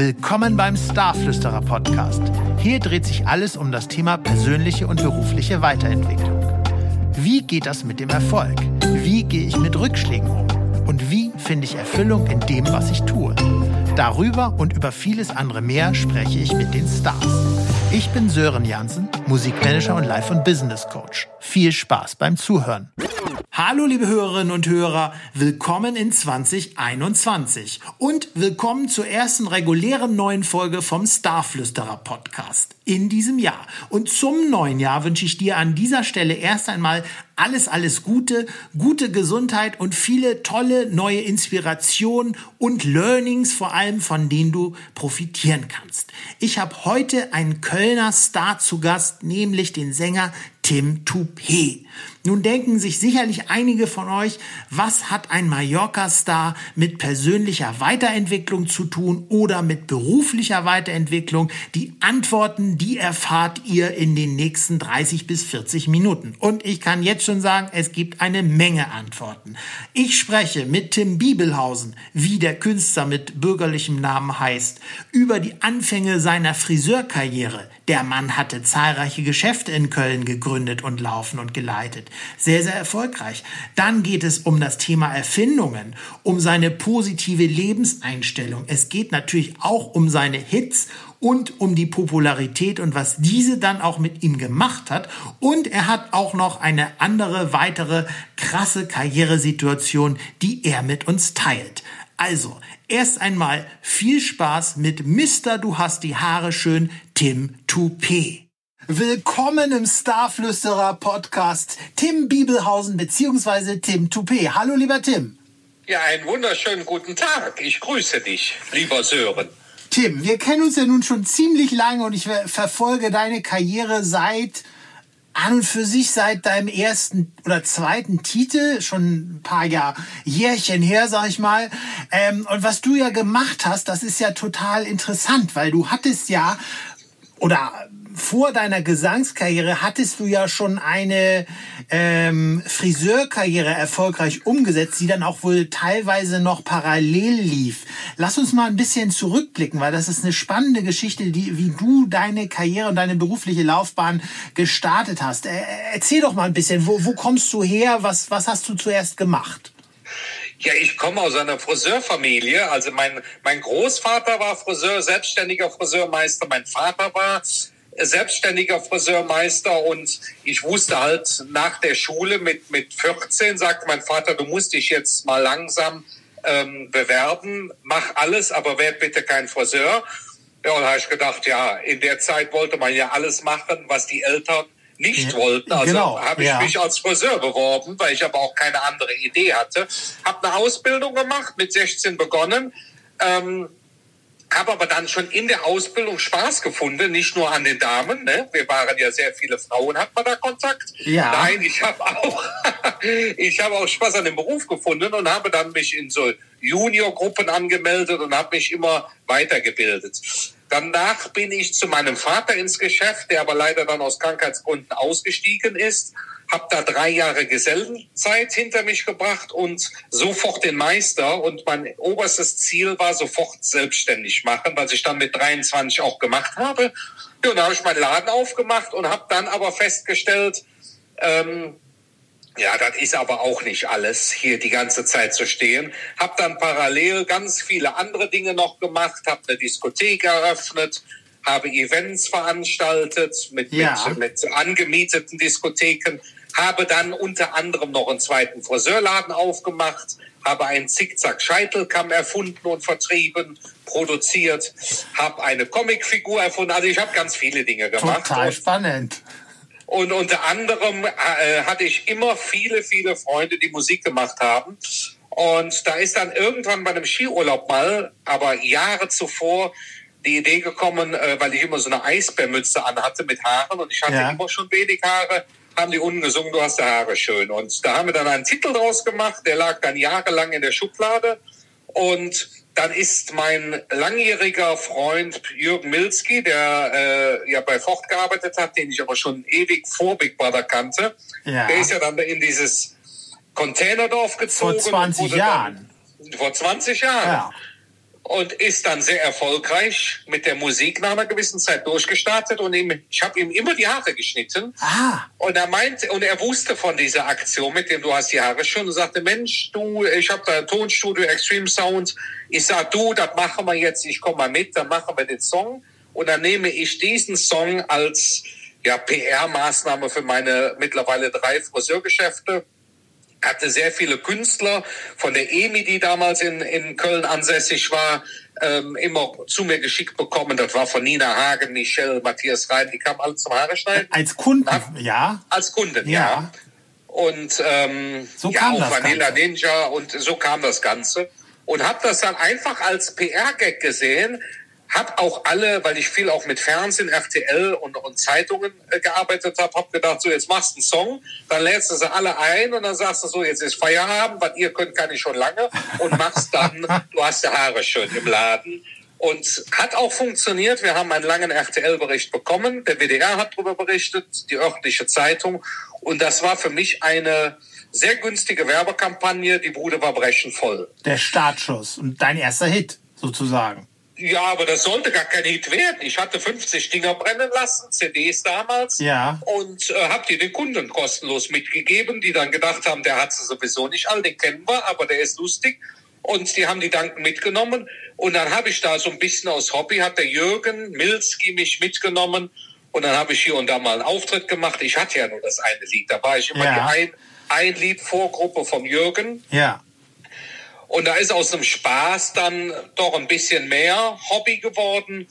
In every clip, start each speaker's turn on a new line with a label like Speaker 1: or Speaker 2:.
Speaker 1: Willkommen beim Starflüsterer Podcast. Hier dreht sich alles um das Thema persönliche und berufliche Weiterentwicklung. Wie geht das mit dem Erfolg? Wie gehe ich mit Rückschlägen um? Und wie finde ich Erfüllung in dem, was ich tue? Darüber und über vieles andere mehr spreche ich mit den Stars. Ich bin Sören Jansen, Musikmanager und Life- und Business Coach. Viel Spaß beim Zuhören. Hallo liebe Hörerinnen und Hörer, willkommen in 2021 und willkommen zur ersten regulären neuen Folge vom Starflüsterer Podcast in diesem Jahr. Und zum neuen Jahr wünsche ich dir an dieser Stelle erst einmal alles, alles Gute, gute Gesundheit und viele tolle neue Inspirationen und Learnings, vor allem von denen du profitieren kannst. Ich habe heute einen Kölner Star zu Gast, nämlich den Sänger Tim Toupé. Nun denken sich sicherlich einige von euch, was hat ein Mallorca-Star mit persönlicher Weiterentwicklung zu tun oder mit beruflicher Weiterentwicklung? Die Antworten, die erfahrt ihr in den nächsten 30 bis 40 Minuten. Und ich kann jetzt schon sagen, es gibt eine Menge Antworten. Ich spreche mit Tim Bibelhausen, wie der Künstler mit bürgerlichem Namen heißt, über die Anfänge seiner Friseurkarriere. Der Mann hatte zahlreiche Geschäfte in Köln gegründet und laufen und geleitet sehr, sehr erfolgreich. Dann geht es um das Thema Erfindungen, um seine positive Lebenseinstellung. Es geht natürlich auch um seine Hits und um die Popularität und was diese dann auch mit ihm gemacht hat. Und er hat auch noch eine andere, weitere krasse Karrieresituation, die er mit uns teilt. Also, erst einmal viel Spaß mit Mr. Du hast die Haare schön, Tim Toupé. Willkommen im Starflüsterer Podcast Tim Bibelhausen bzw. Tim Toupé. Hallo lieber Tim.
Speaker 2: Ja, einen wunderschönen guten Tag. Ich grüße dich, lieber Sören.
Speaker 1: Tim, wir kennen uns ja nun schon ziemlich lange und ich verfolge deine Karriere seit an und für sich seit deinem ersten oder zweiten Titel, schon ein paar Jahr, Jährchen her, sag ich mal. Ähm, und was du ja gemacht hast, das ist ja total interessant, weil du hattest ja oder vor deiner Gesangskarriere hattest du ja schon eine ähm, Friseurkarriere erfolgreich umgesetzt, die dann auch wohl teilweise noch parallel lief. Lass uns mal ein bisschen zurückblicken, weil das ist eine spannende Geschichte, die, wie du deine Karriere und deine berufliche Laufbahn gestartet hast. Äh, erzähl doch mal ein bisschen, wo, wo kommst du her? Was, was hast du zuerst gemacht?
Speaker 2: Ja, ich komme aus einer Friseurfamilie. Also mein, mein Großvater war Friseur, selbstständiger Friseurmeister. Mein Vater war selbstständiger Friseurmeister und ich wusste halt nach der Schule mit, mit 14, sagte mein Vater, du musst dich jetzt mal langsam ähm, bewerben, mach alles, aber werd bitte kein Friseur. Ja, und da habe ich gedacht, ja, in der Zeit wollte man ja alles machen, was die Eltern nicht wollten. Also genau, habe ich ja. mich als Friseur beworben, weil ich aber auch keine andere Idee hatte. Habe eine Ausbildung gemacht, mit 16 begonnen. Ähm, habe aber dann schon in der Ausbildung Spaß gefunden, nicht nur an den Damen. Ne? Wir waren ja sehr viele Frauen, hat man da Kontakt? Ja. Nein, ich habe auch, ich habe auch Spaß an dem Beruf gefunden und habe dann mich in so Juniorgruppen angemeldet und habe mich immer weitergebildet. Danach bin ich zu meinem Vater ins Geschäft, der aber leider dann aus Krankheitsgründen ausgestiegen ist habe da drei Jahre Gesellenzeit hinter mich gebracht und sofort den Meister. Und mein oberstes Ziel war sofort selbstständig machen, was ich dann mit 23 auch gemacht habe. Ja, und da habe ich meinen Laden aufgemacht und habe dann aber festgestellt, ähm, ja, das ist aber auch nicht alles, hier die ganze Zeit zu stehen. Hab dann parallel ganz viele andere Dinge noch gemacht, habe eine Diskothek eröffnet, habe Events veranstaltet mit, ja. mit, mit angemieteten Diskotheken habe dann unter anderem noch einen zweiten Friseurladen aufgemacht, habe einen Zickzack-Scheitelkamm erfunden und vertrieben, produziert, habe eine Comicfigur erfunden. Also ich habe ganz viele Dinge gemacht.
Speaker 1: Total spannend.
Speaker 2: Und unter anderem äh, hatte ich immer viele, viele Freunde, die Musik gemacht haben. Und da ist dann irgendwann bei einem Skiurlaub mal, aber Jahre zuvor, die Idee gekommen, äh, weil ich immer so eine Eisbärmütze anhatte mit Haaren und ich hatte ja. immer schon wenig Haare, haben die unten gesungen, du hast die Haare schön. Und da haben wir dann einen Titel draus gemacht, der lag dann jahrelang in der Schublade. Und dann ist mein langjähriger Freund Jürgen Milski, der äh, ja bei Ford gearbeitet hat, den ich aber schon ewig vor Big Brother kannte, ja. der ist ja dann in dieses Containerdorf gezogen.
Speaker 1: Vor 20 Jahren.
Speaker 2: Dann, vor 20 Jahren. Ja. Und ist dann sehr erfolgreich mit der Musik nach einer gewissen Zeit durchgestartet und ihm, ich habe ihm immer die Haare geschnitten.
Speaker 1: Ah.
Speaker 2: Und er meinte, und er wusste von dieser Aktion, mit dem du hast die Haare schon und sagte, Mensch, du, ich habe da ein Tonstudio, Extreme Sound. Ich sag, du, das machen wir jetzt, ich komme mal mit, dann machen wir den Song. Und dann nehme ich diesen Song als ja, PR-Maßnahme für meine mittlerweile drei Friseurgeschäfte hatte sehr viele Künstler von der EMI, die damals in, in Köln ansässig war, ähm, immer zu mir geschickt bekommen. Das war von Nina Hagen, Michelle, Matthias Rhein, die kamen alle zum Haare schneiden.
Speaker 1: Als Kunden, ja.
Speaker 2: Als Kunden, ja. ja. Und ähm,
Speaker 1: so kam
Speaker 2: ja, auch
Speaker 1: das
Speaker 2: Vanilla
Speaker 1: Ganze.
Speaker 2: Ninja und so kam das Ganze. Und habe das dann einfach als PR-Gag gesehen, hab auch alle, weil ich viel auch mit Fernsehen, RTL und, und Zeitungen äh, gearbeitet habe, hab gedacht, so jetzt machst du einen Song, dann lädst du sie alle ein und dann sagst du so, jetzt ist Feierabend, was ihr könnt, kann ich schon lange und machst dann, du hast die Haare schön im Laden. Und hat auch funktioniert. Wir haben einen langen RTL-Bericht bekommen. Der WDR hat darüber berichtet, die örtliche Zeitung. Und das war für mich eine sehr günstige Werbekampagne. Die Bude war brechend voll.
Speaker 1: Der Startschuss und dein erster Hit sozusagen.
Speaker 2: Ja, aber das sollte gar kein Hit werden. Ich hatte 50 Dinger brennen lassen, CDs damals.
Speaker 1: Ja.
Speaker 2: Und äh, habe die den Kunden kostenlos mitgegeben, die dann gedacht haben, der hat sie sowieso nicht all, den kennen wir, aber der ist lustig. Und die haben die Danken mitgenommen. Und dann habe ich da so ein bisschen aus Hobby, hat der Jürgen Milski mich mitgenommen. Und dann habe ich hier und da mal einen Auftritt gemacht. Ich hatte ja nur das eine Lied. Da war ich immer
Speaker 1: Ja.
Speaker 2: die ein, ein Lied Vorgruppe vom Jürgen.
Speaker 1: Ja.
Speaker 2: Und da ist aus dem Spaß dann doch ein bisschen mehr Hobby geworden.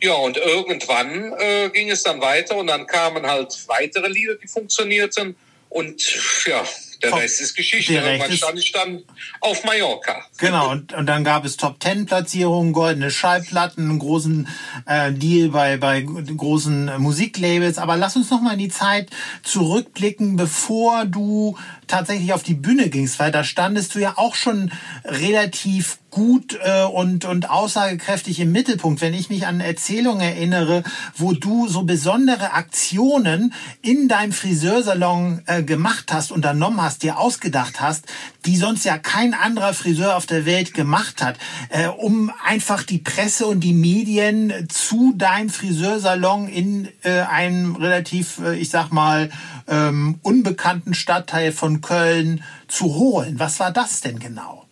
Speaker 2: Ja, und irgendwann äh, ging es dann weiter und dann kamen halt weitere Lieder, die funktionierten. Und ja, der
Speaker 1: Top.
Speaker 2: Rest ist Geschichte. Irgendwann stand ich dann auf Mallorca.
Speaker 1: Genau, und, und dann gab es Top Ten Platzierungen, goldene Schallplatten, einen großen äh, Deal bei, bei großen Musiklabels. Aber lass uns noch mal in die Zeit zurückblicken, bevor du tatsächlich auf die Bühne gingst, weil da standest du ja auch schon relativ gut äh, und, und aussagekräftig im Mittelpunkt. Wenn ich mich an Erzählungen erinnere, wo du so besondere Aktionen in deinem Friseursalon äh, gemacht hast, unternommen hast, dir ausgedacht hast, die sonst ja kein anderer Friseur auf der Welt gemacht hat, äh, um einfach die Presse und die Medien zu deinem Friseursalon in äh, einem relativ, äh, ich sag mal, ähm, unbekannten Stadtteil von Köln zu holen. Was war das denn genau?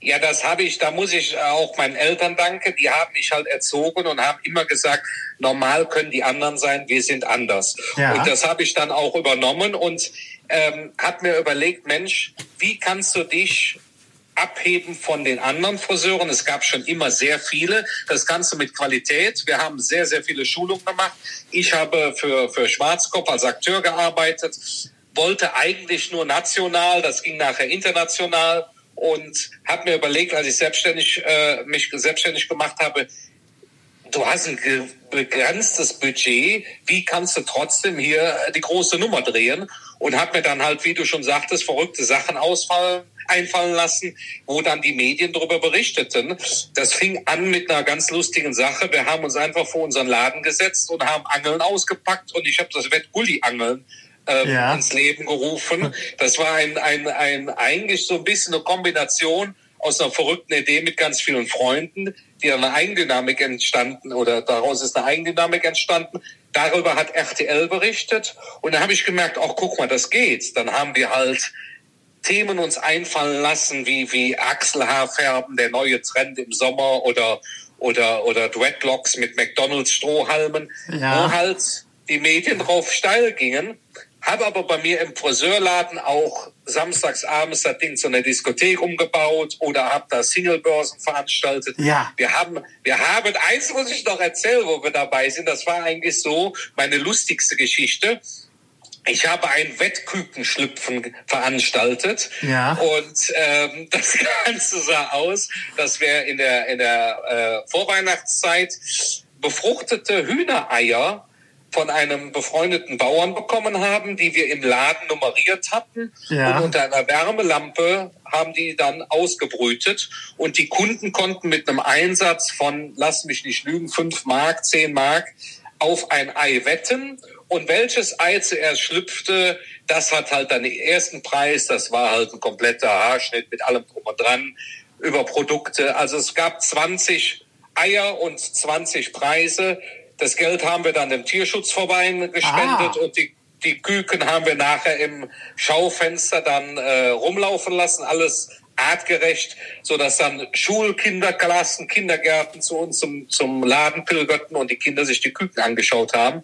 Speaker 2: Ja, das habe ich, da muss ich auch meinen Eltern danken. Die haben mich halt erzogen und haben immer gesagt, normal können die anderen sein, wir sind anders.
Speaker 1: Ja.
Speaker 2: Und das habe ich dann auch übernommen und ähm, habe mir überlegt, Mensch, wie kannst du dich abheben von den anderen Friseuren. Es gab schon immer sehr viele. Das Ganze mit Qualität. Wir haben sehr, sehr viele Schulungen gemacht. Ich habe für, für Schwarzkopf als Akteur gearbeitet, wollte eigentlich nur national, das ging nachher international und habe mir überlegt, als ich selbstständig, äh, mich selbstständig gemacht habe, du hast ein begrenztes Budget, wie kannst du trotzdem hier die große Nummer drehen? Und habe mir dann halt, wie du schon sagtest, verrückte Sachen ausfallen, einfallen lassen, wo dann die Medien darüber berichteten. Das fing an mit einer ganz lustigen Sache. Wir haben uns einfach vor unseren Laden gesetzt und haben Angeln ausgepackt und ich habe das Wettgulli-Angeln ähm,
Speaker 1: Ja.
Speaker 2: ins Leben gerufen. Das war ein, ein, ein eigentlich so ein bisschen eine Kombination aus einer verrückten Idee mit ganz vielen Freunden, die eine Eigendynamik entstanden oder daraus ist eine Eigendynamik entstanden. Darüber hat RTL berichtet und da habe ich gemerkt, ach guck mal, das geht. Dann haben wir halt Themen uns einfallen lassen, wie, wie Achselhaarfärben, der neue Trend im Sommer oder, oder, oder Dreadlocks mit McDonalds Strohhalmen,
Speaker 1: Ja.
Speaker 2: wo halt die Medien drauf steil gingen. Habe aber bei mir im Friseurladen auch samstags abends das Ding zu einer Diskothek umgebaut oder habe da Singlebörsen veranstaltet.
Speaker 1: Ja.
Speaker 2: Wir haben, wir haben, eins muss ich noch erzählen, wo wir dabei sind. Das war eigentlich so meine lustigste Geschichte. Ich habe ein Wettkükenschlüpfen veranstaltet
Speaker 1: Ja.
Speaker 2: und ähm, das Ganze sah aus, dass wir in der in der äh, Vorweihnachtszeit befruchtete Hühnereier von einem befreundeten Bauern bekommen haben, die wir im Laden nummeriert hatten.
Speaker 1: Ja.
Speaker 2: Und unter einer Wärmelampe haben die dann ausgebrütet. Und die Kunden konnten mit einem Einsatz von, lass mich nicht lügen, fünf Mark, zehn Mark auf ein Ei wetten. Und welches Ei zuerst schlüpfte, das hat halt dann den ersten Preis. Das war halt ein kompletter Haarschnitt mit allem drum und dran. über Produkte. Also es gab 20 Eier und 20 Preise. Das Geld haben wir dann dem Tierschutzverein gespendet ah. und die, die Küken haben wir nachher im Schaufenster dann äh, rumlaufen lassen. Alles artgerecht, so dass dann Schulkinderklassen, Kindergärten zu uns zum, zum Laden pilgerten und die Kinder sich die Küken angeschaut haben.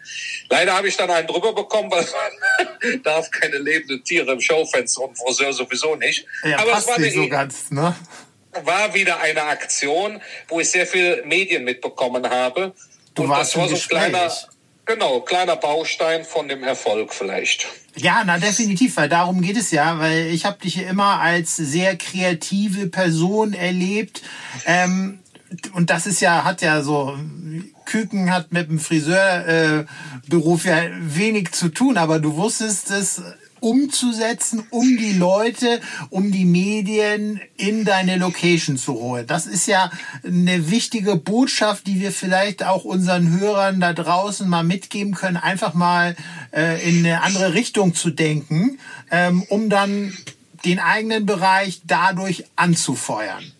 Speaker 2: Leider habe ich dann einen drüber bekommen, weil man darf keine lebenden Tiere im Schaufenster und Friseur sowieso nicht.
Speaker 1: Ja, Aber es war nicht so ganz, ne?
Speaker 2: War wieder eine Aktion, wo ich sehr viel Medien mitbekommen habe.
Speaker 1: Du und warst das war so ein kleiner,
Speaker 2: genau, kleiner Baustein von dem Erfolg vielleicht.
Speaker 1: Ja, na definitiv, weil darum geht es ja, weil ich habe dich immer als sehr kreative Person erlebt. Ähm, und das ist ja, hat ja so, Küken hat mit dem Friseurberuf äh, ja wenig zu tun, aber du wusstest es umzusetzen, um die Leute, um die Medien in deine Location zu holen. Das ist ja eine wichtige Botschaft, die wir vielleicht auch unseren Hörern da draußen mal mitgeben können, einfach mal äh, in eine andere Richtung zu denken, ähm, um dann den eigenen Bereich dadurch anzufeuern.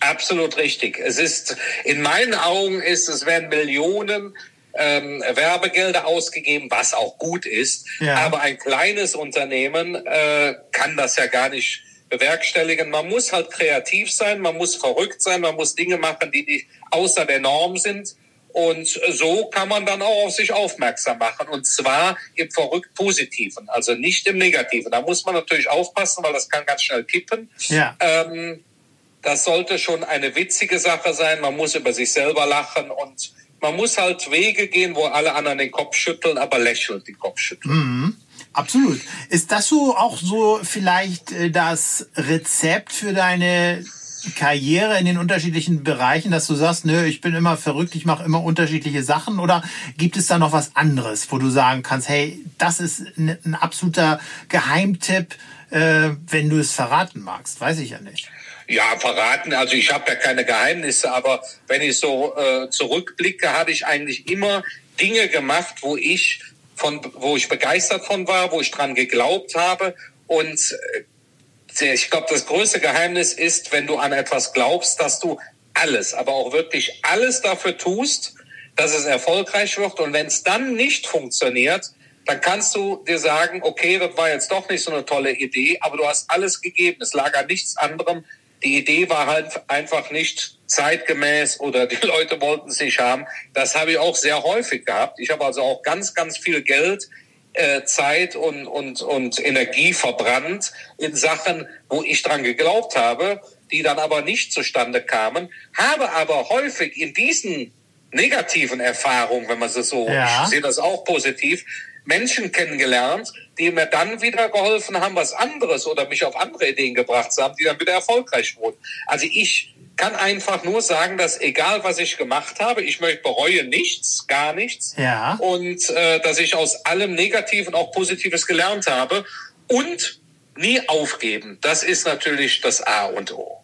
Speaker 2: Absolut richtig. Es ist, in meinen Augen ist, es werden Millionen ähm, Werbegelder ausgegeben, was auch gut ist. Ja. Aber ein kleines Unternehmen äh, kann das ja gar nicht bewerkstelligen. Man muss halt kreativ sein, man muss verrückt sein, man muss Dinge machen, die, die außer der Norm sind. Und so kann man dann auch auf sich aufmerksam machen. Und zwar im verrückt Positiven, also nicht im Negativen. Da muss man natürlich aufpassen, weil das kann ganz schnell kippen.
Speaker 1: Ja.
Speaker 2: Ähm, das sollte schon eine witzige Sache sein. Man muss über sich selber lachen und man muss halt Wege gehen, wo alle anderen den Kopf schütteln, aber lächelnd den Kopf schütteln.
Speaker 1: Mhm. Absolut. Ist das so auch so vielleicht äh, das Rezept für deine Karriere in den unterschiedlichen Bereichen, dass du sagst, nö, ich bin immer verrückt, ich mache immer unterschiedliche Sachen? Oder gibt es da noch was anderes, wo du sagen kannst, hey, das ist ein, absoluter Geheimtipp, äh, wenn du es verraten magst? Weiß ich ja nicht.
Speaker 2: Ja, verraten. Also ich habe ja keine Geheimnisse, aber wenn ich so äh, zurückblicke, habe ich eigentlich immer Dinge gemacht, wo ich von, wo ich begeistert von war, wo ich dran geglaubt habe. Und äh, ich glaube, das größte Geheimnis ist, wenn du an etwas glaubst, dass du alles, aber auch wirklich alles dafür tust, dass es erfolgreich wird. Und wenn es dann nicht funktioniert, dann kannst du dir sagen, okay, das war jetzt doch nicht so eine tolle Idee, aber du hast alles gegeben. Es lag an nichts anderem, die Idee war halt einfach nicht zeitgemäß oder die Leute wollten es nicht haben. Das habe ich auch sehr häufig gehabt. Ich habe also auch ganz, ganz viel Geld, äh, Zeit und, und, und Energie verbrannt in Sachen, wo ich dran geglaubt habe, die dann aber nicht zustande kamen, habe aber häufig in diesen negativen Erfahrungen, wenn man es so, ja. ich sehe das auch positiv, Menschen kennengelernt, die mir dann wieder geholfen haben, was anderes oder mich auf andere Ideen gebracht haben, die dann wieder erfolgreich wurden. Also ich kann einfach nur sagen, dass egal was ich gemacht habe, ich möchte bereue nichts, gar nichts.
Speaker 1: Ja.
Speaker 2: Und äh, dass ich aus allem Negativen auch Positives gelernt habe und nie aufgeben. Das ist natürlich das A und O.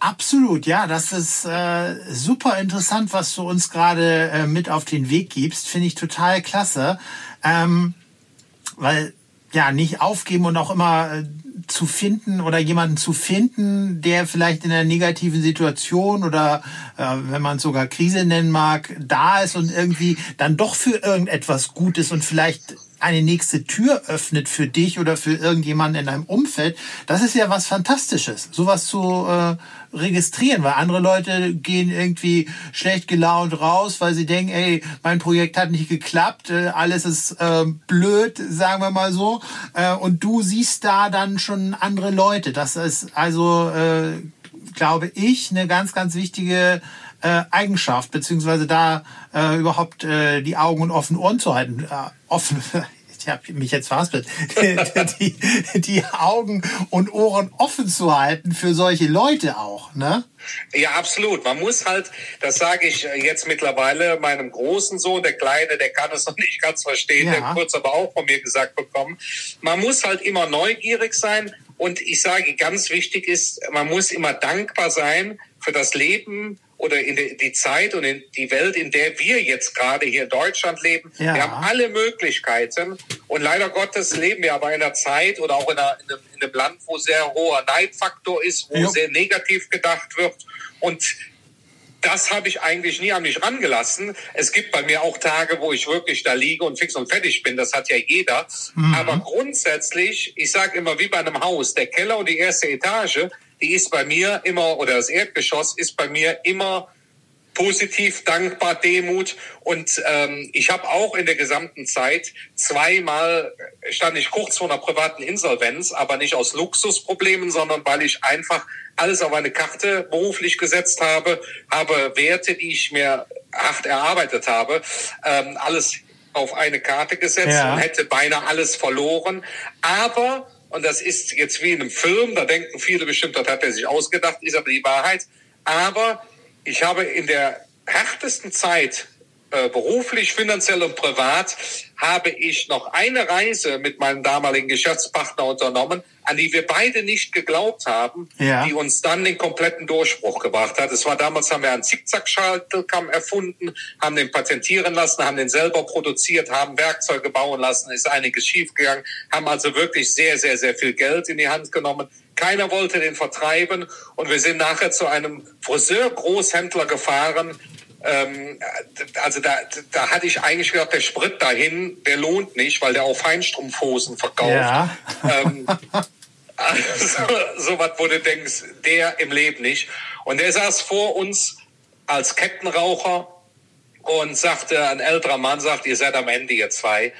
Speaker 1: Absolut, ja, das ist äh, super interessant, was du uns gerade äh, mit auf den Weg gibst. Finde ich total klasse. Ähm, weil ja nicht aufgeben und auch immer äh, zu finden oder jemanden zu finden, der vielleicht in einer negativen Situation oder äh, wenn man es sogar Krise nennen mag, da ist und irgendwie dann doch für irgendetwas Gutes und vielleicht eine nächste Tür öffnet für dich oder für irgendjemanden in deinem Umfeld, das ist ja was Fantastisches, sowas zu äh, registrieren, weil andere Leute gehen irgendwie schlecht gelaunt raus, weil sie denken, ey, mein Projekt hat nicht geklappt, äh, alles ist äh, blöd, sagen wir mal so, äh, und du siehst da dann schon andere Leute. Das ist also, äh, glaube ich, eine ganz, ganz wichtige äh, Eigenschaft, beziehungsweise da äh, überhaupt äh, die Augen und offenen Ohren zu halten. Offen, ich habe mich jetzt verhaspelt, die, die Augen und Ohren offen zu halten für solche Leute auch, ne?
Speaker 2: Ja, absolut. Man muss halt, das sage ich jetzt mittlerweile meinem großen Sohn, der Kleine, der kann es noch nicht ganz verstehen, ja. der kurz aber auch von mir gesagt bekommen. Man muss halt immer neugierig sein und ich sage, ganz wichtig ist, man muss immer dankbar sein für das Leben oder in die, die Zeit und in die Welt, in der wir jetzt gerade hier in Deutschland leben.
Speaker 1: Ja.
Speaker 2: Wir haben alle Möglichkeiten und leider Gottes leben wir aber in einer Zeit oder auch in, einer, in, einem, in einem Land, wo sehr hoher Neidfaktor ist, wo
Speaker 1: Ja.
Speaker 2: sehr negativ gedacht wird und das habe ich eigentlich nie an mich rangelassen. Es gibt bei mir auch Tage, wo ich wirklich da liege und fix und fertig bin. Das hat ja jeder. Aber grundsätzlich, ich sage immer wie bei einem Haus, der Keller und die erste Etage, die ist bei mir immer, oder das Erdgeschoss ist bei mir immer positiv, dankbar, Demut. Und ähm, ich habe auch in der gesamten Zeit zweimal stand ich kurz vor einer privaten Insolvenz, aber nicht aus Luxusproblemen, sondern weil ich einfach alles auf eine Karte beruflich gesetzt habe, habe Werte, die ich mir hart erarbeitet habe, ähm, alles auf eine Karte gesetzt
Speaker 1: Ja.
Speaker 2: und hätte beinahe alles verloren. Aber, und das ist jetzt wie in einem Film, da denken viele bestimmt, das hat er sich ausgedacht, ist aber die Wahrheit. Aber ich habe in der härtesten Zeit, äh, beruflich, finanziell und privat, habe ich noch eine Reise mit meinem damaligen Geschäftspartner unternommen, an die wir beide nicht geglaubt haben,
Speaker 1: Ja.
Speaker 2: die uns dann den kompletten Durchbruch gebracht hat. Es war damals, haben wir einen Zickzack-Schaltkamm erfunden, haben den patentieren lassen, haben den selber produziert, haben Werkzeuge bauen lassen, ist einiges schiefgegangen, haben also wirklich sehr, sehr, sehr viel Geld in die Hand genommen. Keiner wollte den vertreiben und wir sind nachher zu einem Friseur-Großhändler gefahren. Ähm, also da, da hatte ich eigentlich gedacht, der Sprit dahin, der lohnt nicht, weil der auch Feinstrumpfhosen verkauft.
Speaker 1: Ja.
Speaker 2: Ähm, also, so was, wo du denkst, der im Leben nicht. Und der saß vor uns als Kettenraucher und sagte, ein älterer Mann sagt, ihr seid am Ende, ihr zwei.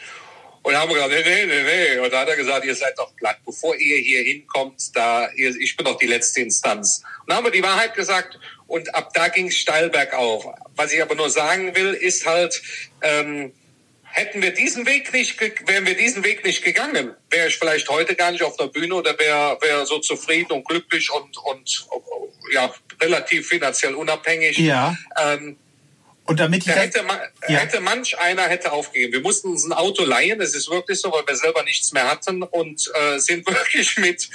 Speaker 2: Und dann haben wir gesagt, nee, nee, nee, nee. Und dann hat er gesagt, ihr seid doch platt. Bevor ihr hier hinkommt, da, ihr, ich bin doch die letzte Instanz. Und dann haben wir die Wahrheit gesagt und ab da ging es steil bergauf. Was ich aber nur sagen will, ist halt, ähm, hätten wir diesen Weg nicht, wären wir diesen Weg nicht gegangen, wäre ich vielleicht heute gar nicht auf der Bühne oder wäre wäre so zufrieden und glücklich und und ja relativ finanziell unabhängig.
Speaker 1: Ja.
Speaker 2: Ähm,
Speaker 1: Und damit ich
Speaker 2: da
Speaker 1: das,
Speaker 2: hätte,
Speaker 1: Ja.
Speaker 2: hätte manch einer hätte aufgegeben. Wir mussten uns ein Auto leihen, es ist wirklich so, weil wir selber nichts mehr hatten und äh, sind wirklich mit,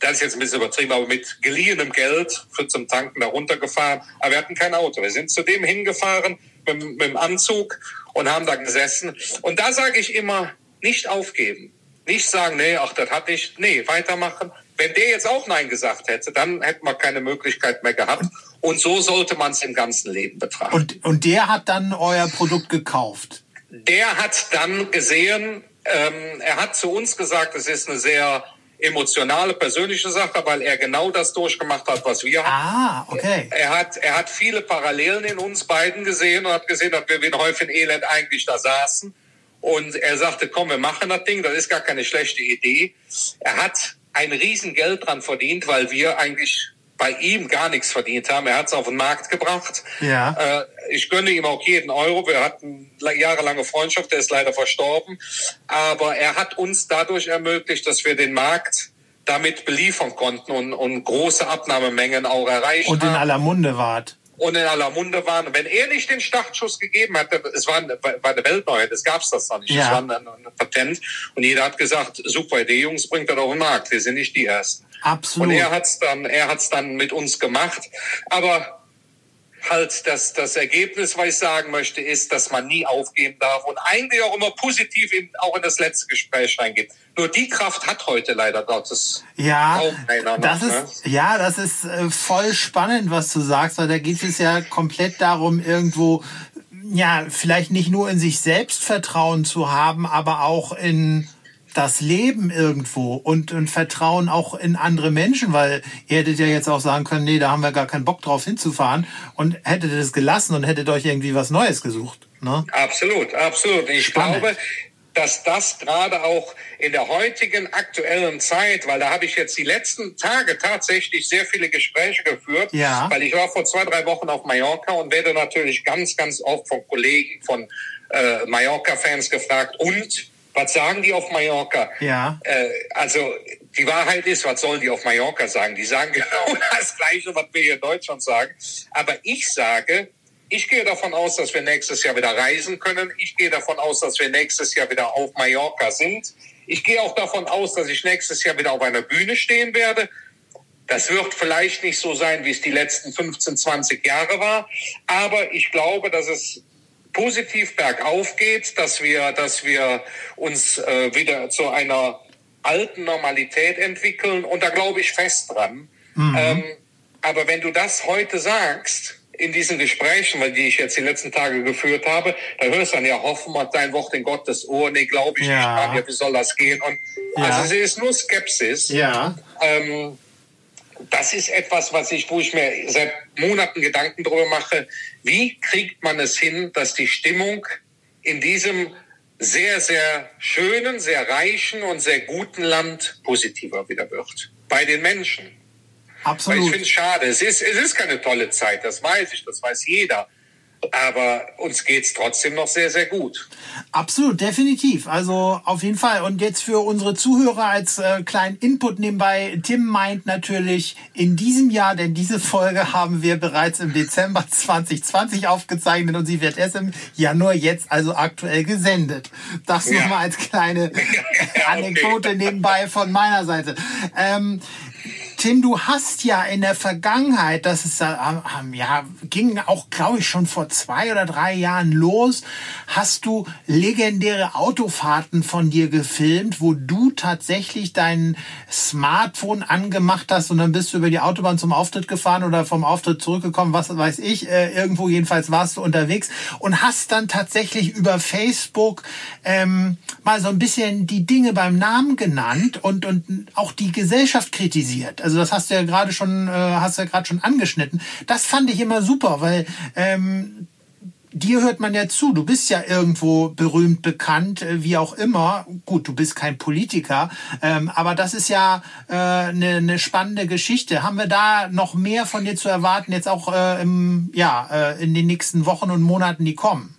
Speaker 2: das ist jetzt ein bisschen übertrieben, aber mit geliehenem Geld für zum Tanken da runtergefahren. Aber wir hatten kein Auto. Wir sind zu dem hingefahren mit, mit dem Anzug und haben da gesessen. Und da sage ich immer, nicht aufgeben. Nicht sagen, nee, ach, das hat nicht, nee, weitermachen. Wenn der jetzt auch Nein gesagt hätte, dann hätten wir keine Möglichkeit mehr gehabt. Und so sollte man es im ganzen Leben betrachten.
Speaker 1: und, und der hat dann euer Produkt gekauft.
Speaker 2: der hat dann gesehen, ähm, er hat zu uns gesagt, es ist eine sehr emotionale, persönliche Sache, weil er genau das durchgemacht hat, was wir haben.
Speaker 1: Ah, okay.
Speaker 2: Er hat, er hat viele Parallelen in uns beiden gesehen und hat gesehen, dass wir wie ein Häufchen Elend eigentlich da saßen. Und er sagte, komm, wir machen das Ding, das ist gar keine schlechte Idee. Er hat ein Riesengeld dran verdient, weil wir eigentlich bei ihm gar nichts verdient haben. Er hat es auf den Markt gebracht.
Speaker 1: Ja.
Speaker 2: Ich gönne ihm auch jeden Euro. Wir hatten la- jahrelange Freundschaft, der ist leider verstorben. Aber er hat uns dadurch ermöglicht, dass wir den Markt damit beliefern konnten und, und große Abnahmemengen auch erreicht
Speaker 1: Und in
Speaker 2: haben
Speaker 1: aller Munde wart.
Speaker 2: und in aller Munde waren. Wenn er nicht den Startschuss gegeben hätte, es war, eine- war eine Weltneuheit, es gab es das noch nicht,
Speaker 1: Ja.
Speaker 2: es war ein, ein Patent. Und jeder hat gesagt, super Idee, Jungs, bringt das auf den Markt, wir sind nicht die Ersten.
Speaker 1: Absolut.
Speaker 2: Und er hat's dann, er hat's dann mit uns gemacht. Aber halt das, das Ergebnis, was ich sagen möchte, ist, dass man nie aufgeben darf und eigentlich auch immer positiv in, auch in das letzte Gespräch reingeht. Nur die Kraft hat heute leider Gottes
Speaker 1: Ja,
Speaker 2: noch,
Speaker 1: das
Speaker 2: ne?
Speaker 1: ist, ja, das ist äh, voll spannend, was du sagst, weil da geht es ja komplett darum, irgendwo, ja, vielleicht nicht nur in sich selbst Vertrauen zu haben, aber auch in das Leben irgendwo und, und Vertrauen auch in andere Menschen, weil ihr hättet ja jetzt auch sagen können, nee, da haben wir gar keinen Bock drauf hinzufahren und hättet es gelassen und hättet euch irgendwie was Neues gesucht. Ne?
Speaker 2: Absolut, absolut. Ich
Speaker 1: Spannend.
Speaker 2: glaube, dass das gerade auch in der heutigen aktuellen Zeit, weil da habe ich jetzt die letzten Tage tatsächlich sehr viele Gespräche geführt,
Speaker 1: Ja.
Speaker 2: weil ich war vor zwei, drei Wochen auf Mallorca und werde natürlich ganz, ganz oft von Kollegen, von äh, Mallorca-Fans gefragt, und was sagen die auf Mallorca?
Speaker 1: Ja.
Speaker 2: Äh, also die Wahrheit ist, was sollen die auf Mallorca sagen? Die sagen genau das Gleiche, was wir hier in Deutschland sagen. Aber ich sage, ich gehe davon aus, dass wir nächstes Jahr wieder reisen können. Ich gehe davon aus, dass wir nächstes Jahr wieder auf Mallorca sind. Ich gehe auch davon aus, dass ich nächstes Jahr wieder auf einer Bühne stehen werde. Das wird vielleicht nicht so sein, wie es die letzten 15, 20 Jahre war, aber ich glaube, dass es positiv bergauf geht, dass wir, dass wir uns äh, wieder zu einer alten Normalität entwickeln und da glaube ich fest dran. Mhm. Ähm, aber wenn du das heute sagst, in diesen Gesprächen, weil die ich jetzt die letzten Tage geführt habe, da hörst du dann ja, hoffen wir dein Wort in Gottes Ohr, nee, glaube ich ja. nicht, ja, wie soll das gehen? Und ja. also es ist nur Skepsis.
Speaker 1: Ja.
Speaker 2: Ähm, das ist etwas, was ich, wo ich mir seit Monaten Gedanken darüber mache. Wie kriegt man es hin, dass die Stimmung in diesem sehr, sehr schönen, sehr reichen und sehr guten Land positiver wieder wird? Bei den Menschen.
Speaker 1: Absolut.
Speaker 2: Weil ich finde es schade. Es ist, es ist keine tolle Zeit, das weiß ich, das weiß jeder. Aber uns geht's trotzdem noch sehr, sehr gut.
Speaker 1: Absolut, definitiv. Also auf jeden Fall. Und jetzt für unsere Zuhörer als äh, kleinen Input nebenbei. Tim meint natürlich in diesem Jahr, denn diese Folge haben wir bereits im Dezember 2020 aufgezeichnet und sie wird erst im Januar jetzt also aktuell gesendet. Das ja. nochmal als kleine Anekdote nebenbei von meiner Seite. Ähm, Tim, du hast ja in der Vergangenheit, das ist ja ging auch, glaube ich, schon vor zwei oder drei Jahren los, hast du legendäre Autofahrten von dir gefilmt, wo du tatsächlich dein Smartphone angemacht hast und dann bist du über die Autobahn zum Auftritt gefahren oder vom Auftritt zurückgekommen, was weiß ich, äh, irgendwo jedenfalls warst du unterwegs und hast dann tatsächlich über Facebook ähm, mal so ein bisschen die Dinge beim Namen genannt und, und auch die Gesellschaft kritisiert. Also das hast du ja gerade schon, äh, hast du ja gerade schon angeschnitten. Das fand ich immer super, weil ähm, dir hört man ja zu. Du bist ja irgendwo berühmt, bekannt, äh, wie auch immer. Gut, du bist kein Politiker, ähm, aber das ist ja eine äh, ne spannende Geschichte. Haben wir da noch mehr von dir zu erwarten, jetzt auch äh, im, ja, äh, in den nächsten Wochen und Monaten, die kommen?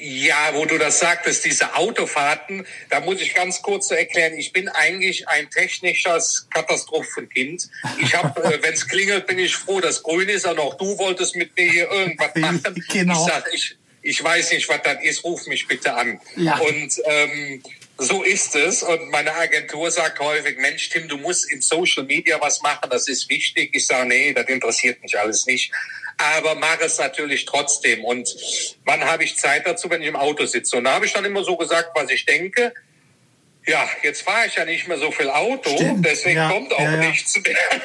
Speaker 2: Ja, wo du das sagtest, diese Autofahrten, da muss ich ganz kurz so erklären, ich bin eigentlich ein technisches Katastrophenkind. Ich habe, äh, wenn es klingelt, bin ich froh, dass grün ist und auch du wolltest mit mir hier irgendwas machen.
Speaker 1: genau.
Speaker 2: Ich sag, ich, ich weiß nicht, was das ist, ruf mich bitte an.
Speaker 1: Ja.
Speaker 2: Und ähm, so ist es. Und meine Agentur sagt häufig, Mensch, Tim, du musst in Social Media was machen, das ist wichtig. Ich sage, nee, das interessiert mich alles nicht aber mache es natürlich trotzdem. Und wann habe ich Zeit dazu, wenn ich im Auto sitze? Und da habe ich dann immer so gesagt, was ich denke. Ja, jetzt fahre ich ja nicht mehr so viel Auto,
Speaker 1: Stimmt.
Speaker 2: deswegen
Speaker 1: ja,
Speaker 2: kommt auch
Speaker 1: ja, ja.
Speaker 2: nichts mehr.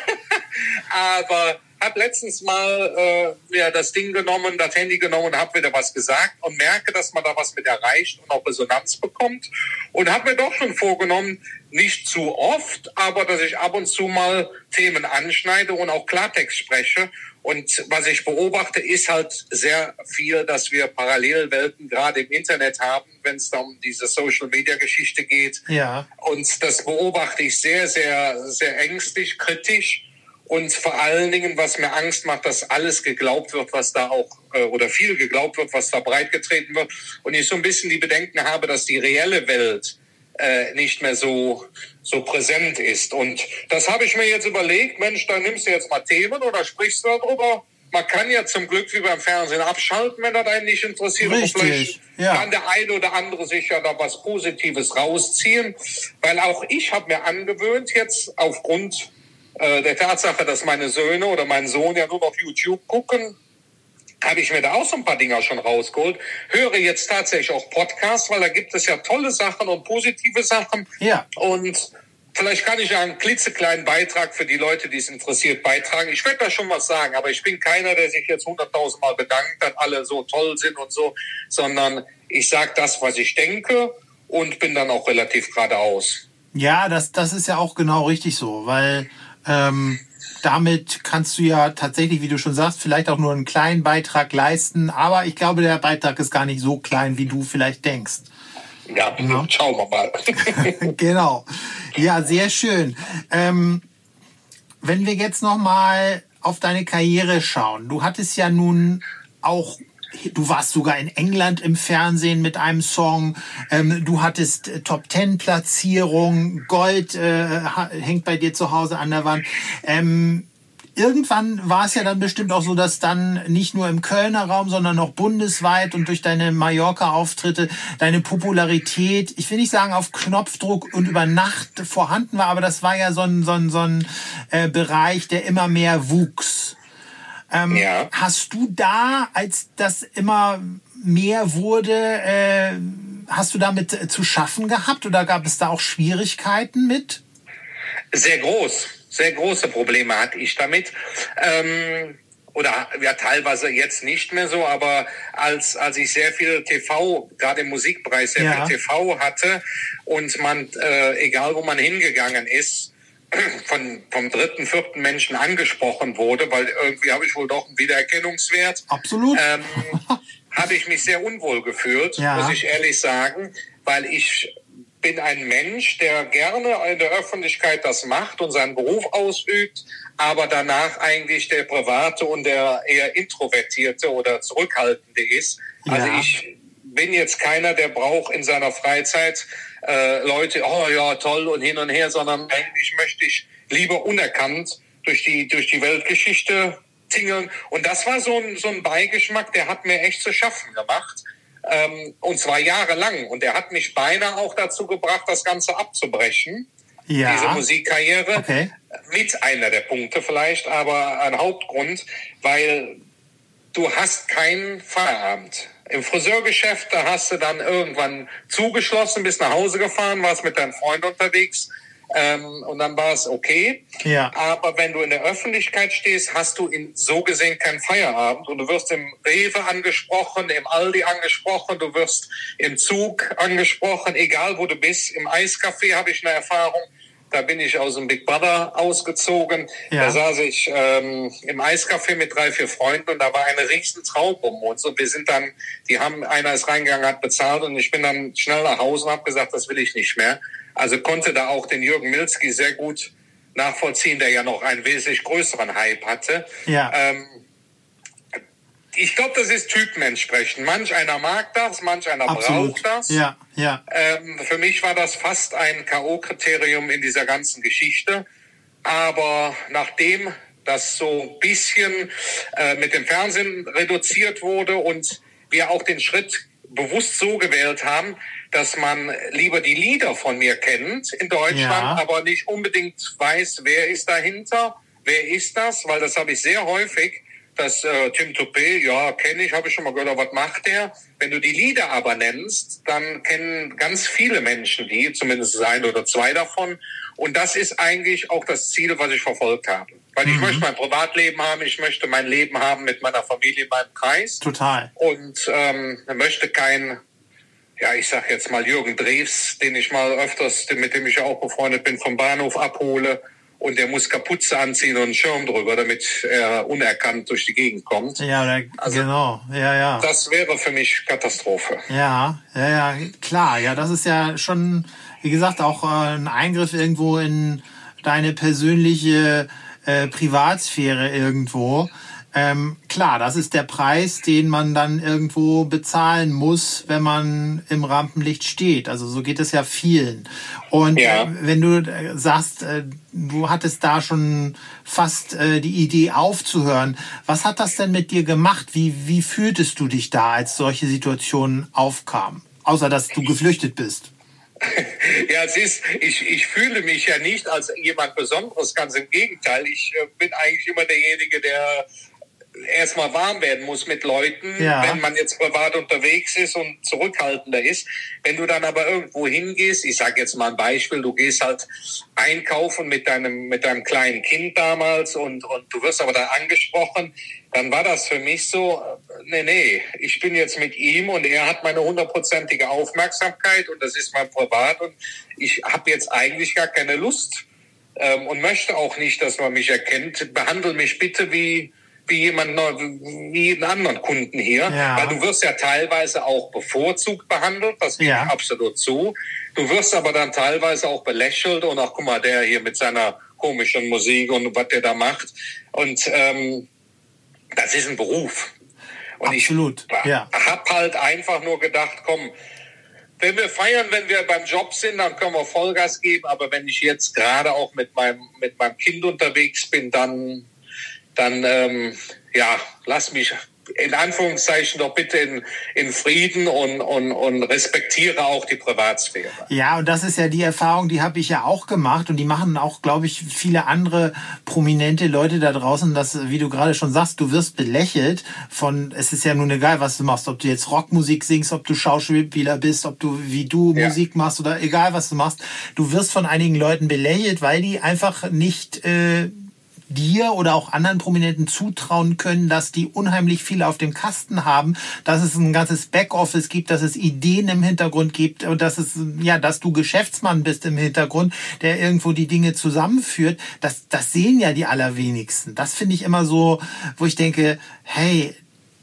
Speaker 2: aber habe letztens mal äh, ja, das Ding genommen, das Handy genommen und habe wieder was gesagt und merke, dass man da was mit erreicht und auch Resonanz bekommt. Und habe mir doch schon vorgenommen, nicht zu oft, aber dass ich ab und zu mal Themen anschneide und auch Klartext spreche. Und was ich beobachte, ist halt sehr viel, dass wir Parallelwelten gerade im Internet haben, wenn es da um diese Social-Media-Geschichte geht.
Speaker 1: Ja.
Speaker 2: Und das beobachte ich sehr, sehr, sehr ängstlich, kritisch. Und vor allen Dingen, was mir Angst macht, dass alles geglaubt wird, was da auch, äh, oder viel geglaubt wird, was da breitgetreten wird. Und ich so ein bisschen die Bedenken habe, dass die reelle Welt äh, nicht mehr so so präsent ist. Und das habe ich mir jetzt überlegt, Mensch, da nimmst du jetzt mal Themen oder sprichst du darüber. Man kann ja zum Glück wie beim Fernsehen abschalten, wenn das einen nicht interessiert.
Speaker 1: Richtig, vielleicht
Speaker 2: ja. kann der eine oder andere sich ja da was Positives rausziehen. Weil auch ich habe mir angewöhnt, jetzt aufgrund äh, der Tatsache, dass meine Söhne oder mein Sohn ja nur noch YouTube gucken, habe ich mir da auch so ein paar Dinger schon rausgeholt. Höre jetzt tatsächlich auch Podcasts, weil da gibt es ja tolle Sachen und positive Sachen.
Speaker 1: Ja.
Speaker 2: Und vielleicht kann ich ja einen klitzekleinen Beitrag für die Leute, die es interessiert, beitragen. Ich werde da schon was sagen, aber ich bin keiner, der sich jetzt hunderttausend Mal bedankt, dass alle so toll sind und so, sondern ich sage das, was ich denke und bin dann auch relativ geradeaus.
Speaker 1: Ja, das, das ist ja auch genau richtig so, weil ähm, damit kannst du ja tatsächlich, wie du schon sagst, vielleicht auch nur einen kleinen Beitrag leisten. Aber ich glaube, der Beitrag ist gar nicht so klein, wie du vielleicht denkst.
Speaker 2: Ja, ja. schauen wir mal.
Speaker 1: genau. Ja, sehr schön. Ähm, wenn wir jetzt noch mal auf deine Karriere schauen, du hattest ja nun auch Du warst sogar in England im Fernsehen mit einem Song. Ähm, du hattest äh, Top Ten Platzierung. Gold äh, hängt bei dir zu Hause an der Wand. Ähm, irgendwann war es ja dann bestimmt auch so, dass dann nicht nur im Kölner Raum, sondern auch bundesweit und durch deine Mallorca-Auftritte deine Popularität, ich will nicht sagen auf Knopfdruck und über Nacht vorhanden war, aber das war ja so ein, so ein, so ein äh, Bereich, der immer mehr wuchs. Ähm, ja. Hast du da, als das immer mehr wurde, äh, hast du damit zu schaffen gehabt oder gab es da auch Schwierigkeiten mit?
Speaker 2: Sehr groß sehr große Probleme hatte ich damit. Ähm, oder ja teilweise jetzt nicht mehr so, aber als als ich sehr viel TV, gerade im Musikpreis sehr ja. viel TV hatte und man, äh, egal wo man hingegangen ist, von vom dritten, vierten Menschen angesprochen wurde, weil irgendwie habe ich wohl doch einen Wiedererkennungswert.
Speaker 1: Absolut.
Speaker 2: Ähm, habe ich mich sehr unwohl gefühlt, ja. muss ich ehrlich sagen, weil ich bin ein Mensch, der gerne in der Öffentlichkeit das macht und seinen Beruf ausübt, aber danach eigentlich der private und der eher introvertierte oder zurückhaltende ist. Also ja. Also ich bin jetzt keiner, der braucht in seiner Freizeit äh, Leute, oh ja, toll und hin und her, sondern eigentlich möchte ich lieber unerkannt durch die, durch die Weltgeschichte tingeln. Und das war so ein, so ein Beigeschmack, der hat mir echt zu schaffen gemacht. Ähm, und zwar jahrelang. Und er hat mich beinahe auch dazu gebracht, das Ganze abzubrechen. Ja. Diese Musikkarriere. Okay. Mit einer der Punkte vielleicht, aber ein Hauptgrund, weil du hast keinen Feierabend. Im Friseurgeschäft, da hast du dann irgendwann zugeschlossen, bist nach Hause gefahren, warst mit deinem Freund unterwegs ähm, und dann war es okay. Ja. Aber wenn du in der Öffentlichkeit stehst, hast du in so gesehen keinen Feierabend und du wirst im Rewe angesprochen, im Aldi angesprochen, du wirst im Zug angesprochen, egal wo du bist. Im Eiscafé habe ich eine Erfahrung. Da bin ich aus dem Big Brother ausgezogen. Ja. Da saß ich ähm, im Eiscafé mit drei, vier Freunden und da war eine riesen Traum um uns. Und wir sind dann, die haben, einer ist reingegangen, hat bezahlt und ich bin dann schnell nach Hause und habe gesagt, das will ich nicht mehr. Also konnte da auch den Jürgen Milski sehr gut nachvollziehen, der ja noch einen wesentlich größeren Hype hatte. Ja. Ähm, ich glaube, das ist typenentsprechend. Manch einer mag das, manch einer Absolut. braucht das.
Speaker 1: Ja, ja.
Speaker 2: Ähm, für mich war das fast ein K.O.-Kriterium in dieser ganzen Geschichte. Aber nachdem das so ein bisschen äh, mit dem Fernsehen reduziert wurde und wir auch den Schritt bewusst so gewählt haben, dass man lieber die Lieder von mir kennt in Deutschland, ja. aber nicht unbedingt weiß, wer ist dahinter, wer ist das, weil das habe ich sehr häufig, dass äh, Tim Toupé, ja, kenne ich, habe ich schon mal gehört, was macht der? Wenn du die Lieder aber nennst, dann kennen ganz viele Menschen die, zumindest ein oder zwei davon. Und das ist eigentlich auch das Ziel, was ich verfolgt habe. Weil ich mhm. möchte mein Privatleben haben, ich möchte mein Leben haben mit meiner Familie in meinem Kreis.
Speaker 1: Total.
Speaker 2: Und ähm, möchte kein ja, ich sag jetzt mal Jürgen Drews, den ich mal öfters, mit dem ich auch befreundet bin, vom Bahnhof abhole und der muss Kapuze anziehen und einen Schirm drüber, damit er unerkannt durch die Gegend kommt.
Speaker 1: Ja, da, also, genau, ja, ja.
Speaker 2: Das wäre für mich Katastrophe.
Speaker 1: Ja, ja, ja, klar, ja, das ist ja schon, wie gesagt, auch äh, ein Eingriff irgendwo in deine persönliche äh, Privatsphäre irgendwo. Ähm, klar, das ist der Preis, den man dann irgendwo bezahlen muss, wenn man im Rampenlicht steht. Also so geht es ja vielen. Und ja. wenn du äh, sagst, äh, du hattest da schon fast äh, die Idee aufzuhören, was hat das denn mit dir gemacht? Wie, wie fühltest du dich da, als solche Situationen aufkamen? Außer dass du geflüchtet bist.
Speaker 2: Ja, es ist, ich, ich fühle mich ja nicht als jemand Besonderes, ganz im Gegenteil. Ich äh, bin eigentlich immer derjenige, der erstmal warm werden muss mit Leuten, ja. wenn man jetzt privat unterwegs ist und zurückhaltender ist. Wenn du dann aber irgendwo hingehst, ich sage jetzt mal ein Beispiel, du gehst halt einkaufen mit deinem, mit deinem kleinen Kind damals und, und du wirst aber da angesprochen, dann war das für mich so, nee, nee, ich bin jetzt mit ihm und er hat meine hundertprozentige Aufmerksamkeit und das ist mein Privat und ich habe jetzt eigentlich gar keine Lust ähm, und möchte auch nicht, dass man mich erkennt. Behandle mich bitte wie wie jemand, wie jeden anderen Kunden hier, ja. weil du wirst ja teilweise auch bevorzugt behandelt, das gebe ja. ich absolut zu. Du wirst aber dann teilweise auch belächelt und auch, guck mal, der hier mit seiner komischen Musik und was der da macht. Und ähm, das ist ein Beruf. Und
Speaker 1: absolut.
Speaker 2: ich ja. habe halt einfach nur gedacht, komm, wenn wir feiern, wenn wir beim Job sind, dann können wir Vollgas geben. Aber wenn ich jetzt gerade auch mit meinem, mit meinem Kind unterwegs bin, dann dann ähm, ja, lass mich in Anführungszeichen doch bitte in, in Frieden und, und, und respektiere auch die Privatsphäre.
Speaker 1: Ja, und das ist ja die Erfahrung, die habe ich ja auch gemacht und die machen auch, glaube ich, viele andere prominente Leute da draußen, dass, wie du gerade schon sagst, du wirst belächelt von, es ist ja nun egal, was du machst, ob du jetzt Rockmusik singst, ob du Schauspieler bist, ob du, wie du ja. Musik machst oder egal, was du machst, du wirst von einigen Leuten belächelt, weil die einfach nicht äh, dir oder auch anderen Prominenten zutrauen können, dass die unheimlich viel auf dem Kasten haben, dass es ein ganzes Backoffice gibt, dass es Ideen im Hintergrund gibt und dass es, ja, dass du Geschäftsmann bist im Hintergrund, der irgendwo die Dinge zusammenführt. Das, das sehen ja die allerwenigsten. Das finde ich immer so, wo ich denke, hey,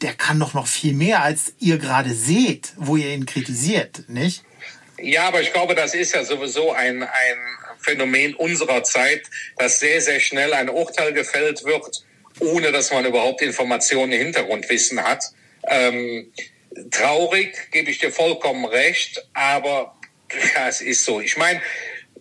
Speaker 1: der kann doch noch viel mehr, als ihr gerade seht, wo ihr ihn kritisiert, nicht?
Speaker 2: Ja, aber ich glaube, das ist ja sowieso ein, ein Phänomen unserer Zeit, dass sehr, sehr schnell ein Urteil gefällt wird, ohne dass man überhaupt Informationen, Hintergrundwissen hat. Ähm, traurig, gebe ich dir vollkommen recht, aber ja, es ist so. Ich meine,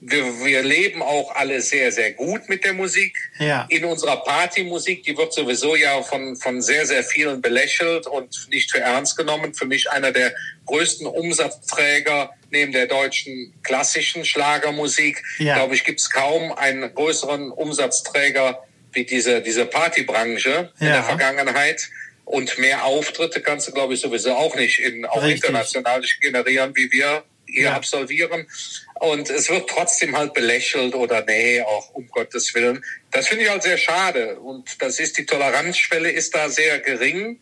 Speaker 2: wir, wir leben auch alle sehr, sehr gut mit der Musik. Ja. In unserer Partymusik, die wird sowieso ja von, von sehr, sehr vielen belächelt und nicht für ernst genommen. Für mich einer der größten Umsatzträger neben der deutschen klassischen Schlagermusik. Ja. Glaube ich, gibt es kaum einen größeren Umsatzträger wie diese, diese Partybranche ja. in der Vergangenheit. Und mehr Auftritte kannst du, glaube ich, sowieso auch nicht in, auch Richtig. international generieren, wie wir hier ja. absolvieren. Und es wird trotzdem halt belächelt oder nee, auch um Gottes Willen. Das finde ich halt sehr schade. Und das ist, die Toleranzschwelle ist da sehr gering.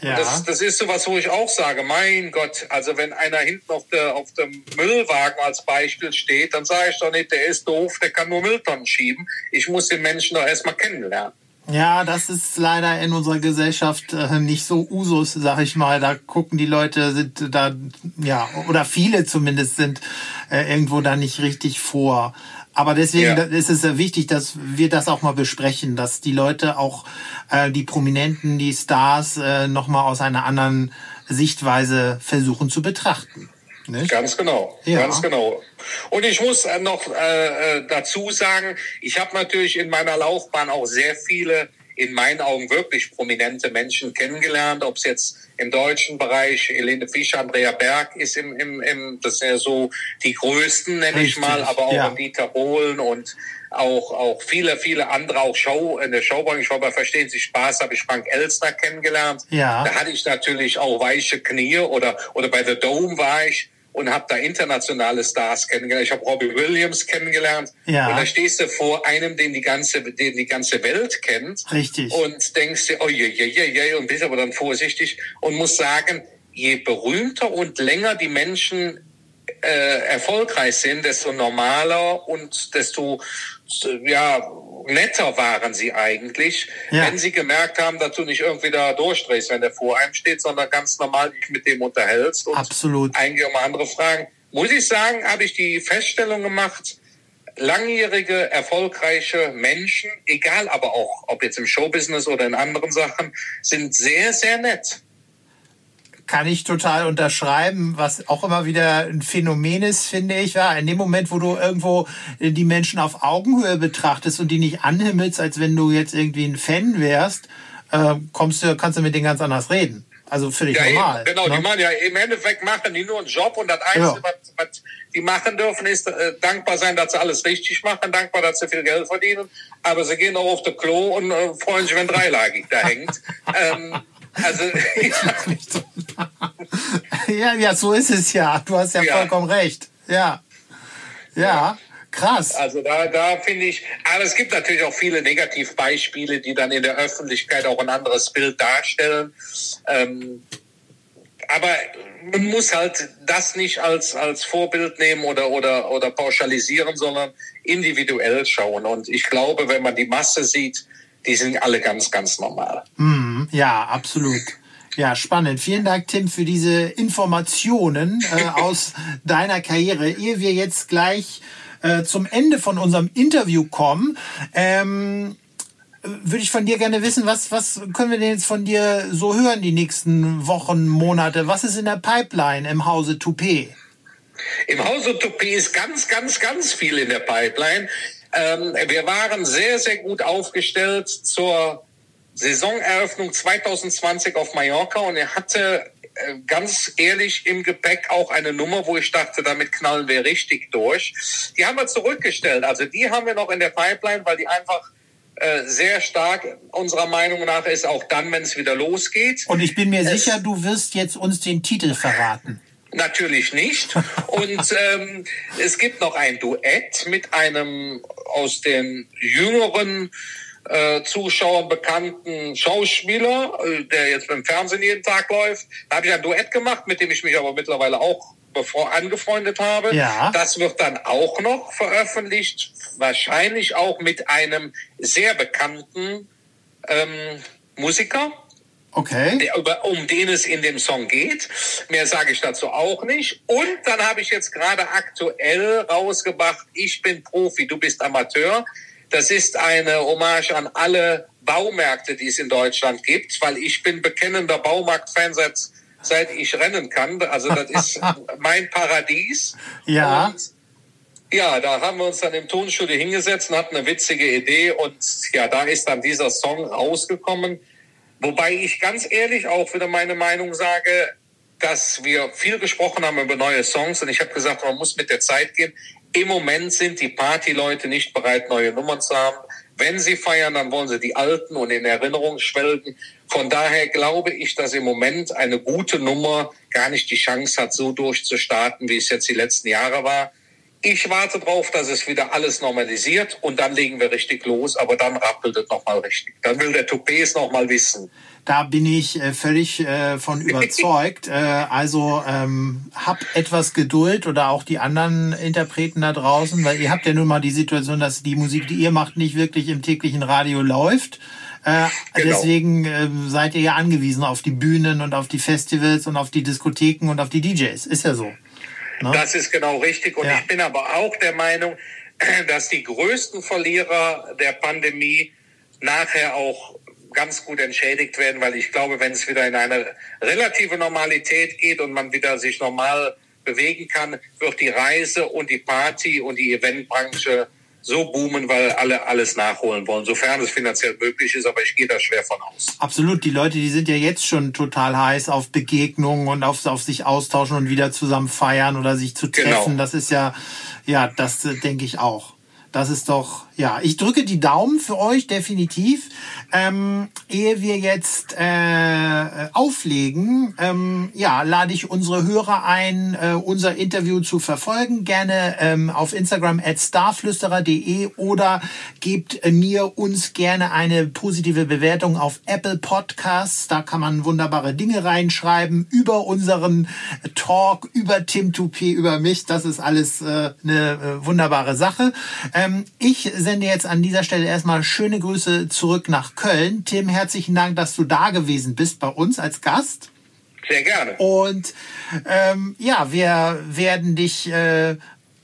Speaker 2: Ja. Das, das ist sowas, wo ich auch sage, mein Gott, also wenn einer hinten auf, der, auf dem Müllwagen als Beispiel steht, dann sage ich doch nicht, der ist doof, der kann nur Mülltonnen schieben. Ich muss den Menschen doch erstmal kennenlernen.
Speaker 1: Ja, das ist leider in unserer Gesellschaft äh, nicht so Usus, sag ich mal. Da gucken die Leute, sind da, ja, oder viele zumindest sind äh, irgendwo da nicht richtig vor. Aber deswegen ja. ist es sehr wichtig, dass wir das auch mal besprechen, dass die Leute auch äh, die Prominenten, die Stars äh, nochmal aus einer anderen Sichtweise versuchen zu betrachten.
Speaker 2: Nicht? Ganz genau, ja. ganz genau. Und ich muss äh, noch äh, äh, dazu sagen, ich habe natürlich in meiner Laufbahn auch sehr viele in meinen Augen wirklich prominente Menschen kennengelernt, ob es jetzt im deutschen Bereich Helene Fischer, Andrea Berg ist im, im, im das sind ja so die größten, nenne ich mal, aber auch ja. Dieter Bohlen und auch, auch viele, viele andere, auch Show, in der Showbranche. Ich war bei Verstehen Sie Spaß, habe ich Frank Elstner kennengelernt. Ja. Da hatte ich natürlich auch weiche Knie oder, oder bei The Dome war ich und habe da internationale Stars kennengelernt. Ich habe Robbie Williams kennengelernt. Ja. Und da stehst du vor einem, den die ganze, den die ganze Welt kennt.
Speaker 1: Richtig.
Speaker 2: Und denkst dir, oh je, je, je, je, und bist aber dann vorsichtig und musst sagen, je berühmter und länger die Menschen äh, erfolgreich sind, desto normaler und desto ja netter waren sie eigentlich, ja. wenn sie gemerkt haben, dass du nicht irgendwie da durchdrehst, wenn der vor einem steht, sondern ganz normal dich mit dem unterhältst und
Speaker 1: Absolut.
Speaker 2: eigentlich um andere Fragen. Muss ich sagen, habe ich die Feststellung gemacht, langjährige, erfolgreiche Menschen, egal aber auch, ob jetzt im Showbusiness oder in anderen Sachen, sind sehr, sehr nett
Speaker 1: kann ich total unterschreiben, was auch immer wieder ein Phänomen ist, finde ich. Ja, in dem Moment, wo du irgendwo die Menschen auf Augenhöhe betrachtest und die nicht anhimmelst, als wenn du jetzt irgendwie ein Fan wärst, äh, kommst du, kannst du mit denen ganz anders reden. Also völlig ja, normal.
Speaker 2: Eben, genau, ne? die machen ja im Endeffekt machen die nur einen Job und das Einzige, ja. was, was die machen dürfen, ist äh, dankbar sein, dass sie alles richtig machen, dankbar, dass sie viel Geld verdienen. Aber sie gehen auch auf das Klo und äh, freuen sich, wenn dreilagig da hängt. ähm, also
Speaker 1: ja, ja, so ist es ja. Du hast ja, ja. vollkommen recht. Ja. Ja. Krass.
Speaker 2: Also da, da finde ich, aber es gibt natürlich auch viele Negativbeispiele, die dann in der Öffentlichkeit auch ein anderes Bild darstellen. Ähm, aber man muss halt das nicht als, als Vorbild nehmen oder, oder, oder pauschalisieren, sondern individuell schauen. Und ich glaube, wenn man die Masse sieht, die sind alle ganz, ganz normal.
Speaker 1: Mm, ja, absolut. Ja, spannend. Vielen Dank, Tim, für diese Informationen äh, aus deiner Karriere. Ehe wir jetzt gleich äh, zum Ende von unserem Interview kommen, ähm, würde ich von dir gerne wissen, was, was können wir denn jetzt von dir so hören die nächsten Wochen, Monate? Was ist in der Pipeline im Hause Toupet?
Speaker 2: Im Hause Toupet ist ganz, ganz, ganz viel in der Pipeline. Ähm, wir waren sehr, sehr gut aufgestellt zur Saisoneröffnung 2020 auf Mallorca und er hatte äh, ganz ehrlich im Gepäck auch eine Nummer, wo ich dachte, damit knallen wir richtig durch. Die haben wir zurückgestellt. Also die haben wir noch in der Pipeline, weil die einfach äh, sehr stark unserer Meinung nach ist, auch dann, wenn es wieder losgeht.
Speaker 1: Und ich bin mir es, sicher, du wirst jetzt uns den Titel verraten.
Speaker 2: Natürlich nicht. Und ähm, es gibt noch ein Duett mit einem aus den jüngeren äh, Zuschauern bekannten Schauspieler, äh, der jetzt beim Fernsehen jeden Tag läuft. Da habe ich ein Duett gemacht, mit dem ich mich aber mittlerweile auch bevor angefreundet habe. Ja. Das wird dann auch noch veröffentlicht, wahrscheinlich auch mit einem sehr bekannten ähm, Musiker.
Speaker 1: Okay.
Speaker 2: Der, um den es in dem Song geht. Mehr sage ich dazu auch nicht. Und dann habe ich jetzt gerade aktuell rausgebracht, ich bin Profi, du bist Amateur. Das ist eine Hommage an alle Baumärkte, die es in Deutschland gibt, weil ich bin bekennender Baumarkt-Fan seit, seit ich rennen kann. Also das ist mein Paradies.
Speaker 1: Ja. Und
Speaker 2: ja, da haben wir uns dann im Tonstudio hingesetzt und hatten eine witzige Idee und ja, da ist dann dieser Song rausgekommen. Wobei ich ganz ehrlich auch wieder meine Meinung sage, dass wir viel gesprochen haben über neue Songs und ich habe gesagt, man muss mit der Zeit gehen. Im Moment sind die Partyleute nicht bereit, neue Nummern zu haben. Wenn sie feiern, dann wollen sie die alten und in Erinnerung schwelgen. Von daher glaube ich, dass im Moment eine gute Nummer gar nicht die Chance hat, so durchzustarten, wie es jetzt die letzten Jahre war. Ich warte darauf, dass es wieder alles normalisiert und dann legen wir richtig los, aber dann rappelt es nochmal richtig. Dann will der Toupet nochmal wissen.
Speaker 1: Da bin ich äh, völlig äh, von überzeugt. äh, also ähm, hab etwas Geduld oder auch die anderen Interpreten da draußen, weil ihr habt ja nun mal die Situation, dass die Musik, die ihr macht, nicht wirklich im täglichen Radio läuft. Äh, genau. Deswegen äh, seid ihr ja angewiesen auf die Bühnen und auf die Festivals und auf die Diskotheken und auf die DJs. Ist ja so.
Speaker 2: Ne? Das ist genau richtig. Und ja. ich bin aber auch der Meinung, dass die größten Verlierer der Pandemie nachher auch ganz gut entschädigt werden, weil ich glaube, wenn es wieder in eine relative Normalität geht und man wieder sich normal bewegen kann, wird die Reise und die Party und die Eventbranche so boomen, weil alle alles nachholen wollen, sofern es finanziell möglich ist, aber ich gehe da schwer von aus.
Speaker 1: Absolut, die Leute, die sind ja jetzt schon total heiß auf Begegnungen und auf, auf sich austauschen und wieder zusammen feiern oder sich zu treffen. Genau. Das ist ja, ja, das äh, denke ich auch. Das ist doch, ja, ich drücke die Daumen für euch, definitiv. Ähm, ehe wir jetzt äh, auflegen, ähm, ja, lade ich unsere Hörer ein, äh, unser Interview zu verfolgen. Gerne ähm, auf Instagram at starflüsterer.de oder gebt mir uns gerne eine positive Bewertung auf Apple Podcasts. Da kann man wunderbare Dinge reinschreiben über unseren Talk, über Tim Toupé, über mich. Das ist alles äh, eine äh, wunderbare Sache. Ähm, ich sende jetzt an dieser Stelle erstmal schöne Grüße zurück nach Köln. Tim, herzlichen Dank, dass du da gewesen bist bei uns als Gast.
Speaker 2: Sehr gerne.
Speaker 1: Und ähm, ja, wir werden dich äh,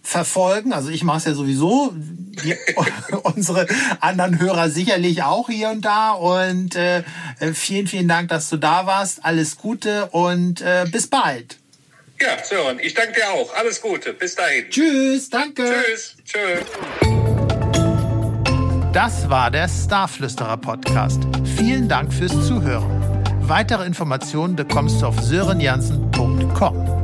Speaker 1: verfolgen. Also ich mache es ja sowieso. Die, unsere anderen Hörer sicherlich auch hier und da. Und äh, vielen, vielen Dank, dass du da warst. Alles Gute und äh, bis bald.
Speaker 2: Ja, Sören, ich danke dir auch. Alles Gute. Bis dahin.
Speaker 1: Tschüss, danke.
Speaker 2: Tschüss. Tschüss.
Speaker 1: Das war der Starflüsterer Podcast. Vielen Dank fürs Zuhören. Weitere Informationen bekommst du auf sörenjansen.com.